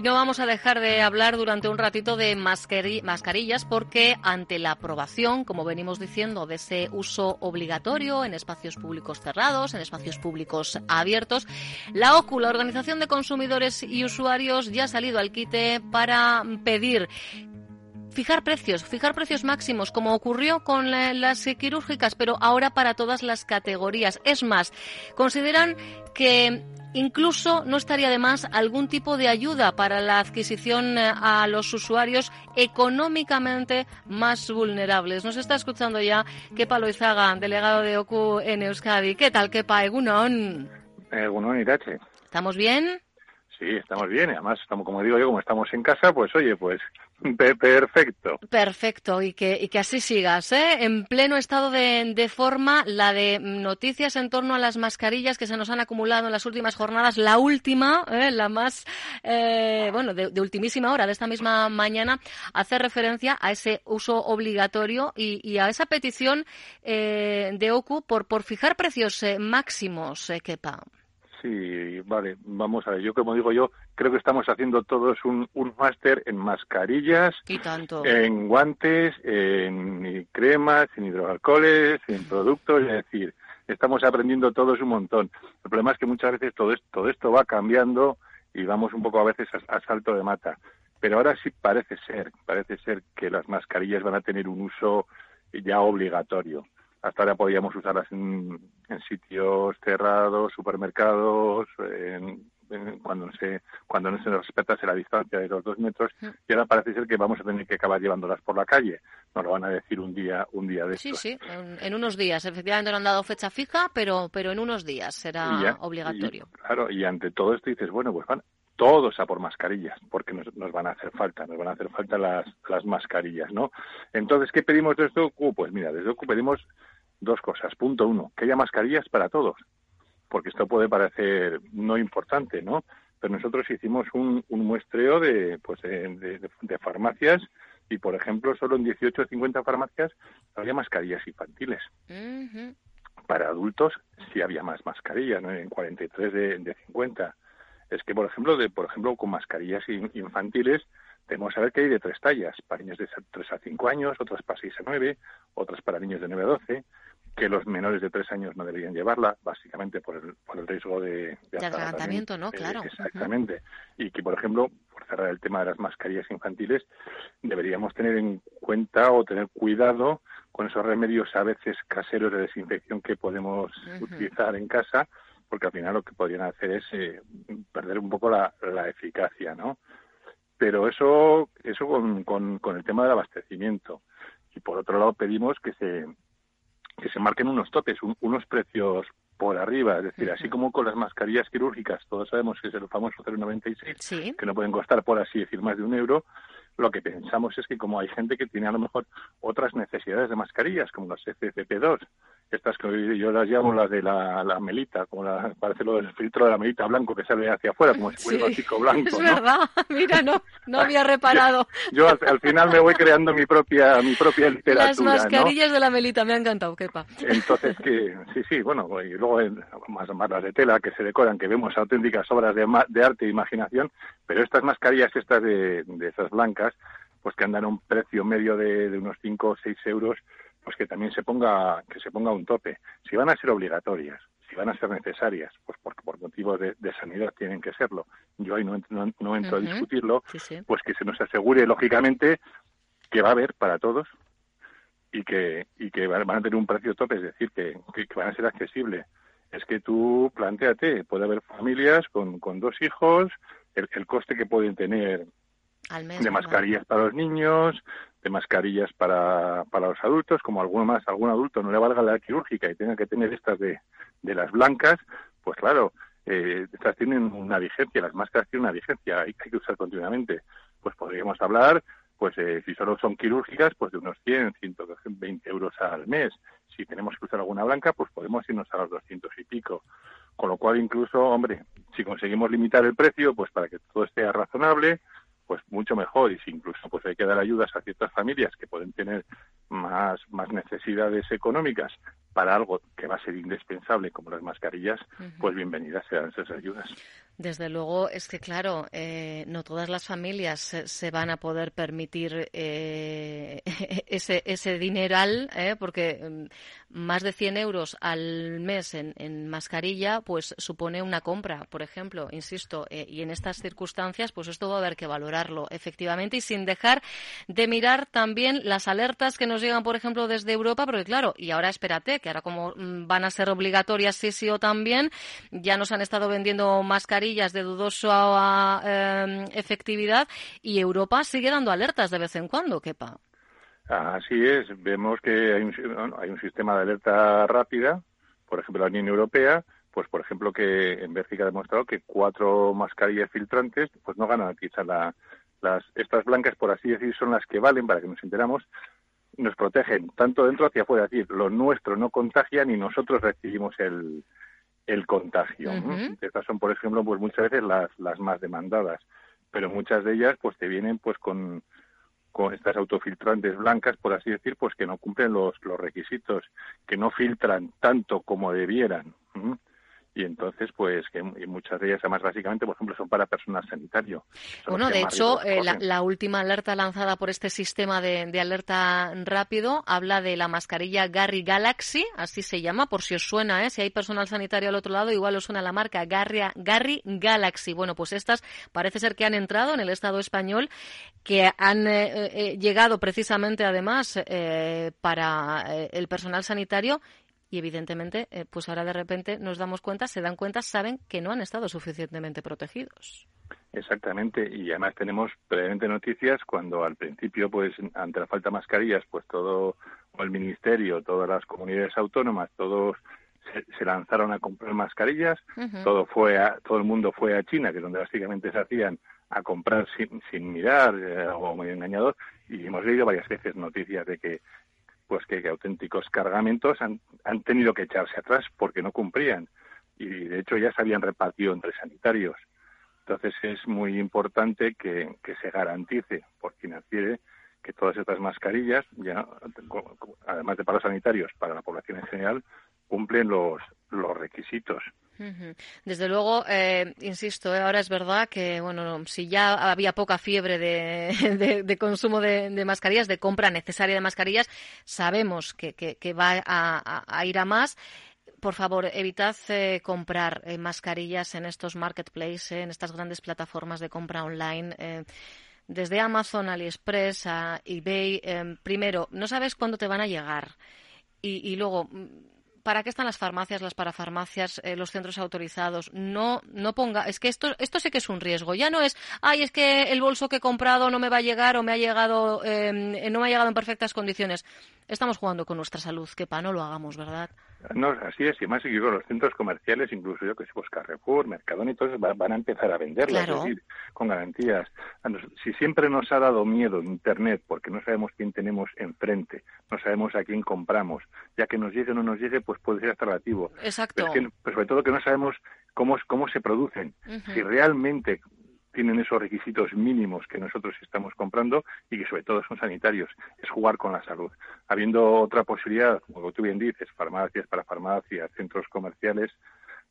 Y no vamos a dejar de hablar durante un ratito de mascarillas porque ante la aprobación, como venimos diciendo, de ese uso obligatorio en espacios públicos cerrados, en espacios públicos abiertos, la OCU, la Organización de Consumidores y Usuarios, ya ha salido al quite para pedir fijar precios, fijar precios máximos, como ocurrió con las quirúrgicas, pero ahora para todas las categorías. Es más, consideran que Incluso no estaría de más algún tipo de ayuda para la adquisición eh, a los usuarios económicamente más vulnerables. Nos está escuchando ya Kepa Loizaga, delegado de OCU en Euskadi. ¿Qué tal, Kepa? Egunon. Egunon, Irache. ¿Estamos bien? Sí, estamos bien. Además, estamos, como digo yo, como estamos en casa, pues oye, pues Perfecto. Perfecto, y que, y que así sigas, ¿eh? En pleno estado de, de, forma, la de noticias en torno a las mascarillas que se nos han acumulado en las últimas jornadas. La última, ¿eh? la más, eh, bueno, de, ultimísima hora, de esta misma mañana, hace referencia a ese uso obligatorio y, y a esa petición eh, de OCU por, por fijar precios eh, máximos, eh, Kepa. Sí, vale, vamos a ver. Yo, como digo yo, creo que estamos haciendo todos un, un máster en mascarillas, en guantes, en cremas, en hidroalcoholes, en productos, es decir, estamos aprendiendo todos un montón. El problema es que muchas veces todo esto, todo esto va cambiando y vamos un poco a veces a salto de mata. Pero ahora sí parece ser, parece ser que las mascarillas van a tener un uso ya obligatorio hasta ahora podíamos usarlas en, sitios cerrados, supermercados, cuando, no se, cuando no se respetase la distancia de los dos metros, mm. y ahora parece ser que vamos a tener que acabar llevándolas por la calle. Nos lo van a decir un día, un día de Sí, sí, en, unos días. Efectivamente no han dado fecha fija, pero, pero en unos días será obligatorio. claro, y ante todo esto dices, bueno, pues van, todos a por mascarillas, porque nos, van a hacer falta, nos van a hacer falta las, las mascarillas, ¿no? Entonces, ¿qué pedimos desde OCU? Pues mira, desde OCU pedimos dos cosas. Punto uno, que haya mascarillas para todos, porque esto puede parecer no importante, ¿no? Pero nosotros hicimos un, un muestreo de, pues, de, farmacias y, por ejemplo, solo en 18 o 50 farmacias había mascarillas infantiles. Para adultos sí había más mascarillas, ¿no? En 43 de, de 50 es que, por ejemplo, de, por ejemplo, con mascarillas infantiles, tenemos que saber que hay de tres tallas, para niños de 3 a 5 años, otras para 6 a 9, otras para niños de 9 a 12, que los menores de 3 años no deberían llevarla, básicamente por el, por el riesgo de... De, atragantamiento, ¿no? Eh, claro. exactamente. Y que, por ejemplo, por cerrar el tema de las mascarillas infantiles, deberíamos tener en cuenta o tener cuidado con esos remedios a veces caseros de desinfección que podemos utilizar en casa, porque al final lo que podrían hacer es eh, perder un poco la, eficacia, ¿no? Pero eso, eso con, con, el tema del abastecimiento. Y por otro lado pedimos que se, que se marquen unos topes, unos precios por arriba, es decir, así como con las mascarillas quirúrgicas, todos sabemos que es el famoso 0,96, que no pueden costar, por así decir, más de un euro, lo que pensamos es que como hay gente que tiene a lo mejor otras necesidades de mascarillas, como las FFP2, estas que yo las llamo las de la, la melita, como la, parece lo del filtro de la melita blanco que sale hacia afuera, como si fuera un chico blanco. Es verdad, mira, no, no había reparado. Yo, al, final me voy creando mi propia, mi propia literatura. Las mascarillas de la melita me han encantado, quepa. Entonces, que sí, sí, bueno, y luego más, más las de tela que se decoran, que vemos auténticas obras de, de arte e imaginación, pero estas mascarillas, estas de, de esas blancas, pues que andan a un precio medio de, de unos 5 o 6 euros, pues que también se ponga que se ponga un tope. Si van a ser obligatorias, si van a ser necesarias, pues porque por motivos de, sanidad tienen que serlo. Yo ahí no, no, entro a discutirlo, pues que se nos asegure lógicamente que va a haber para todos y que y que van a tener un precio tope, es decir, que, que, van a ser accesibles. Es que tú planteate, puede haber familias con, con dos hijos, el, el coste que pueden tener de mascarillas para los niños, de mascarillas para, para los adultos, como alguno más, algún adulto no le valga la quirúrgica y tenga que tener estas de, de las blancas, pues claro, eh, estas tienen una vigencia, las máscaras tienen una vigencia, hay, que usar continuamente. Pues podríamos hablar, pues eh, si solo son quirúrgicas, pues de unos 100, 120 euros al mes. Si tenemos que usar alguna blanca, pues podemos irnos a los 200 y pico. Con lo cual, incluso, hombre, si conseguimos limitar el precio, pues para que todo esté razonable, pues mucho mejor y si incluso pues hay que dar ayudas a ciertas familias que pueden tener más, más necesidades económicas para algo que va a ser indispensable como las mascarillas, pues bienvenidas sean esas ayudas. Desde luego, es que claro, eh, no todas las familias se, van a poder permitir eh, ese, ese dineral, eh, porque mm, más de 100 euros al mes en, mascarilla, pues supone una compra, por ejemplo, insisto, y en estas circunstancias, pues esto va a haber que valorarlo efectivamente y sin dejar de mirar también las alertas que nos llegan, por ejemplo, desde Europa, porque claro, y ahora espérate, que ahora como mm, van a ser obligatorias sí sí o también, ya nos han estado vendiendo mascarillas de dudosa em, efectividad y Europa sigue dando alertas de vez en cuando, Kepa. Así es, vemos que hay un, hay un sistema de alerta rápida, por ejemplo, la Unión Europea, pues por ejemplo que en Bélgica ha demostrado que cuatro mascarillas filtrantes pues no ganan quizá la, las estas blancas por así decir son las que valen para que nos enteramos nos protegen tanto dentro hacia afuera. Es decir lo nuestro no contagia ni nosotros recibimos el, el contagio. Estas son, por ejemplo, pues muchas veces las, las más demandadas, pero muchas de ellas pues te vienen pues con, con estas autofiltrantes blancas, por así decir, pues que no cumplen los, los requisitos, que no filtran tanto como debieran y entonces pues que muchas de ellas además básicamente por ejemplo son para personal sanitario. Bueno de hecho eh, la, última alerta lanzada por este sistema de, alerta rápido habla de la mascarilla Gary Galaxy así se llama por si os suena ¿eh? si hay personal sanitario al otro lado igual os suena la marca Gary Galaxy. Bueno pues estas parece ser que han entrado en el Estado español que han eh, llegado precisamente además para el personal sanitario y evidentemente, eh, pues ahora de repente nos damos cuenta, se dan cuenta, saben que no han estado suficientemente protegidos. Exactamente, y además tenemos previamente noticias cuando al principio, pues ante la falta de mascarillas, pues todo el ministerio, todas las comunidades autónomas, todos se, lanzaron a comprar mascarillas, todo fue todo el mundo fue a China, que es donde básicamente se hacían a comprar sin, sin mirar eh, o medio engañador, y hemos leído varias veces noticias de que pues que, auténticos cargamentos han, han tenido que echarse atrás porque no cumplían y de hecho ya se habían repartido entre sanitarios. Entonces es muy importante que, que se garantice por quien que todas estas mascarillas, ya, además de para los sanitarios, para la población en general, cumplen los, los requisitos. Desde luego, eh, insisto, eh, ahora es verdad que, bueno, si ya había poca fiebre de, consumo de, mascarillas, de compra necesaria de mascarillas, sabemos que, va a, ir a más. Por favor, evitad eh, comprar mascarillas en estos marketplaces, en estas grandes plataformas de compra online desde Amazon, AliExpress a eBay, primero, no sabes cuándo te van a llegar. y, luego, ¿para qué están las farmacias, las parafarmacias, eh, los centros autorizados? No, no ponga, es que esto, esto sí que es un riesgo. Ya no es, ay, es que el bolso que he comprado no me va a llegar o me ha llegado, em, no me ha llegado en perfectas condiciones. Estamos jugando con nuestra salud, que para no lo hagamos, ¿verdad? No, así es, y más que los centros comerciales, incluso yo que sé, pues Carrefour, Mercadona y todo eso, van a empezar a venderlas, es decir, con garantías. Si siempre nos ha dado miedo Internet, porque no sabemos quién tenemos enfrente, no sabemos a quién compramos, ya que nos llegue o no nos llegue, pues puede ser hasta relativo. Exacto. Pero, sobre todo que no sabemos cómo, cómo se producen. Si realmente tienen esos requisitos mínimos que nosotros estamos comprando y que sobre todo son sanitarios, es jugar con la salud. Habiendo otra posibilidad, como tú bien dices, farmacias para farmacias, centros comerciales,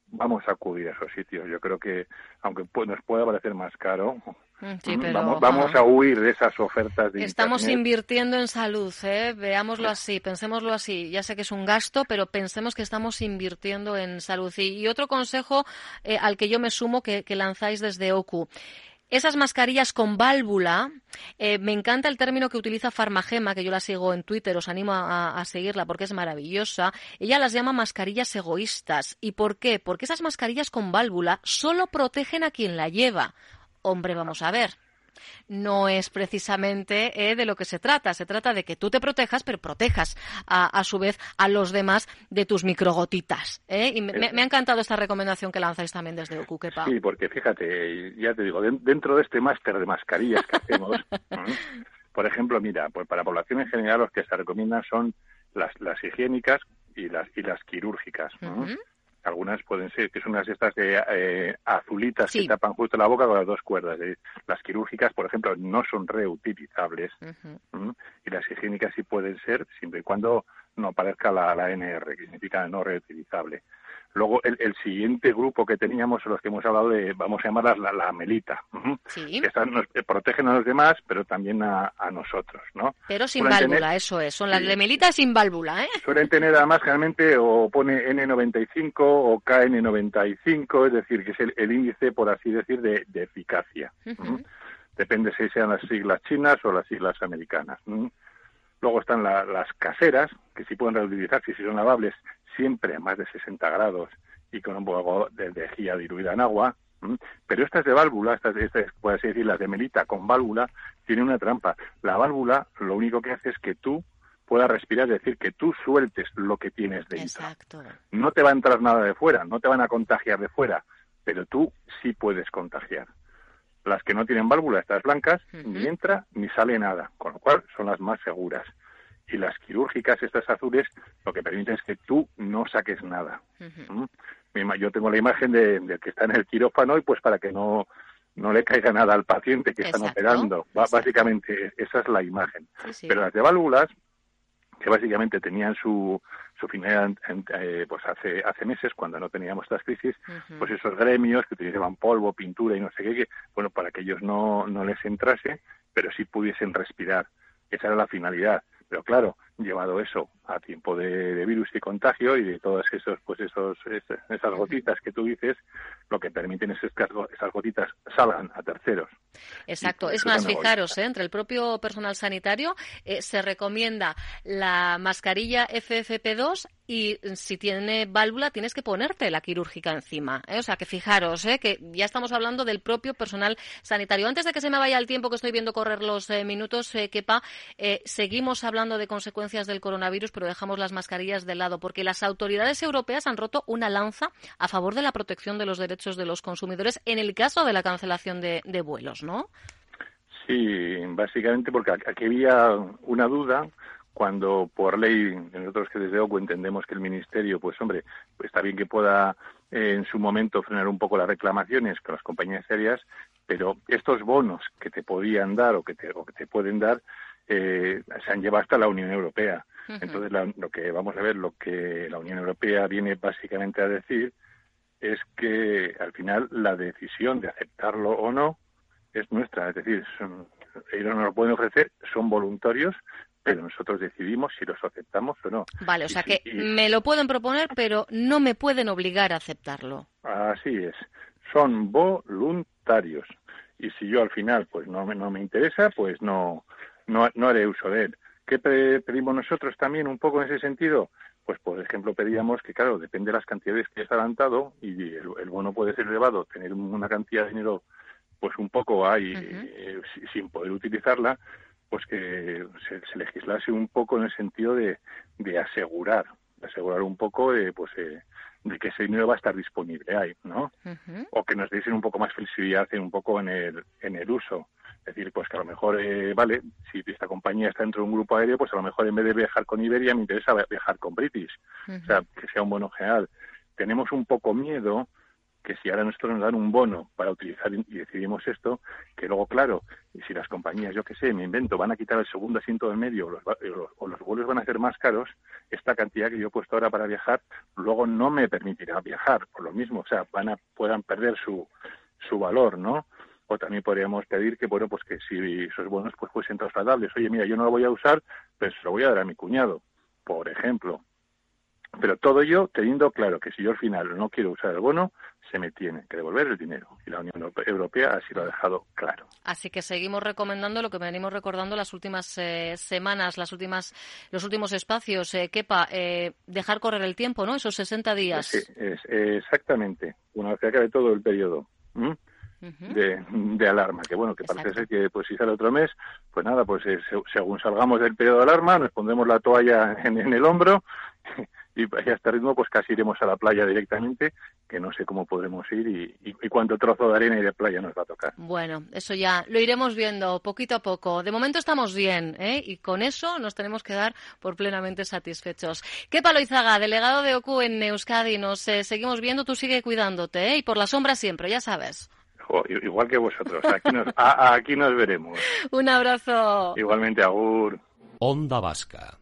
vamos a acudir a esos sitios. Yo creo que, aunque nos pueda parecer más caro, vamos, a huir de esas ofertas de Estamos invirtiendo en salud, ¿eh? veámoslo así, pensémoslo así. Ya sé que es un gasto, pero pensemos que estamos invirtiendo en salud. Y, otro consejo eh, al que yo me sumo que, que lanzáis desde OCU. Esas mascarillas con válvula, eh, me encanta el término que utiliza Farmagema, que yo la sigo en Twitter, os animo a, seguirla porque es maravillosa. Ella las llama mascarillas egoístas. ¿Y por qué? Porque esas mascarillas con válvula solo protegen a quien la lleva. Hombre, vamos a ver no es precisamente eh, de lo que se trata. Se trata de que tú te protejas, pero protejas a, su vez a los demás de tus microgotitas. ¿eh? Y me, ha encantado esta recomendación que lanzáis también desde Ocuquepa. Sí, porque fíjate, ya te digo, dentro de este máster de mascarillas que hacemos, por ejemplo, mira, pues para población en general los que se recomiendan son las, las higiénicas y las, y las quirúrgicas. Algunas pueden ser, que son unas estas de eh, azulitas que tapan justo la boca con las dos cuerdas. Las quirúrgicas, por ejemplo, no son reutilizables y las higiénicas sí pueden ser siempre y cuando no aparezca la, la NR, que significa no reutilizable. Luego, el, siguiente grupo que teníamos, los que hemos hablado de, vamos a llamarlas la, la melita, que están, nos, protegen a los demás, pero también a, nosotros, ¿no? Pero sin válvula, eso es. Son las de melita sin válvula, ¿eh? Suelen tener además generalmente o pone N95 o KN95, es decir, que es el, índice, por así decir, de, eficacia. Depende si sean las siglas chinas o las siglas americanas. Luego están las caseras, que sí pueden reutilizar si son lavables, siempre a más de 60 grados y con un poco de lejía diluida en agua. Pero estas de válvula, estas, estas, decir, las de melita con válvula, tienen una trampa. La válvula lo único que hace es que tú puedas respirar, es decir, que tú sueltes lo que tienes dentro. Exacto. No te va a entrar nada de fuera, no te van a contagiar de fuera, pero tú sí puedes contagiar. Las que no tienen válvula, estas blancas, ni entra ni sale nada, con lo cual son las más seguras y las quirúrgicas, estas azules, lo que permiten es que tú no saques nada. ¿Mm? Yo tengo la imagen de, que está en el quirófano y pues para que no, no le caiga nada al paciente que están operando. Básicamente esa es la imagen. Pero las de válvulas, que básicamente tenían su, su finalidad eh, pues hace, hace meses, cuando no teníamos estas crisis, pues esos gremios que utilizaban polvo, pintura y no sé qué, que, bueno, para que ellos no, no les entrase, pero sí pudiesen respirar. Esa era la finalidad. Pero claro, llevado eso a tiempo de, virus y contagio y de todas esos, pues esos, esas gotitas que tú dices, lo que permiten es que esas gotitas salgan a terceros. Exacto. Es más, fijaros, ¿eh? entre el propio personal sanitario eh, se recomienda la mascarilla FFP2 y si tiene válvula tienes que ponerte la quirúrgica encima. ¿eh? O sea, que fijaros, ¿eh? que ya estamos hablando del propio personal sanitario. Antes de que se me vaya el tiempo que estoy viendo correr los minutos, Kepa, seguimos hablando de consecuencias del coronavirus, pero dejamos las mascarillas de lado, porque las autoridades europeas han roto una lanza a favor de la protección de los derechos de los consumidores en el caso de la cancelación de, vuelos, ¿no? Sí, básicamente porque aquí había una duda cuando por ley, nosotros que desde OCU entendemos que el Ministerio, pues hombre, pues está bien que pueda eh, en su momento frenar un poco las reclamaciones con las compañías serias, pero estos bonos que te podían dar o que te, o que te pueden dar eh, se han llevado hasta la Unión Europea. Entonces, lo que vamos a ver, lo que la Unión Europea viene básicamente a decir es que al final la decisión de aceptarlo o no es nuestra. Es decir, ellos nos lo pueden ofrecer, son voluntarios, pero nosotros decidimos si los aceptamos o no. Vale, o sea que me lo pueden proponer, pero no me pueden obligar a aceptarlo. Así es, son voluntarios. Y si yo al final pues no me, no me interesa, pues no, no, no haré uso de él. ¿Qué pedimos nosotros también un poco en ese sentido? Pues, por ejemplo, pedíamos que, claro, depende de las cantidades que has adelantado y el, bono puede ser elevado, tener una cantidad de dinero pues un poco ahí eh, sin poder utilizarla, pues que se, legislase un poco en el sentido de, de asegurar, de asegurar un poco de, pues, eh, de que ese dinero va a estar disponible ahí, ¿no? O que nos diesen un poco más flexibilidad un poco en el, en el uso. Es decir, pues que a lo mejor, eh, vale, si esta compañía está dentro de un grupo aéreo, pues a lo mejor en vez de viajar con Iberia me interesa viajar con British. O sea, que sea un bono general. Tenemos un poco miedo que si ahora nosotros nos dan un bono para utilizar y decidimos esto, que luego, claro, si las compañías, yo qué sé, me invento, van a quitar el segundo asiento del medio o los, o los vuelos van a ser más caros, esta cantidad que yo he puesto ahora para viajar, luego no me permitirá viajar, por lo mismo, o sea, van a, puedan perder su, su valor, ¿no? O también podríamos pedir que, bueno, pues que si esos bonos pues fuesen trasladables. Oye, mira, yo no lo voy a usar, pues se lo voy a dar a mi cuñado, por ejemplo. Pero todo ello teniendo claro que si yo al final no quiero usar el bono, se me tiene que devolver el dinero. Y la Unión Europea así lo ha dejado claro. Así que seguimos recomendando lo que venimos recordando las últimas eh, semanas, las últimas, los últimos espacios. Eh, Kepa, eh, dejar correr el tiempo, ¿no? Esos 60 días. Sí, es, exactamente. Una vez que acabe todo el periodo. De, alarma, que bueno, que parece ser que pues si sale otro mes, pues nada, pues según salgamos del periodo de alarma, nos pondremos la toalla en, en el hombro y a este ritmo pues casi iremos a la playa directamente, que no sé cómo podremos ir y, y, cuánto trozo de arena y de playa nos va a tocar. Bueno, eso ya lo iremos viendo poquito a poco. De momento estamos bien, ¿eh? Y con eso nos tenemos que dar por plenamente satisfechos. ¿Qué palo Izaga, delegado de OCU en Euskadi? Nos eh, seguimos viendo, tú sigue cuidándote, ¿eh? Y por la sombra siempre, ya sabes. igual que vosotros, aquí nos, aquí nos veremos. Un abrazo. Igualmente, Agur. Onda Vasca.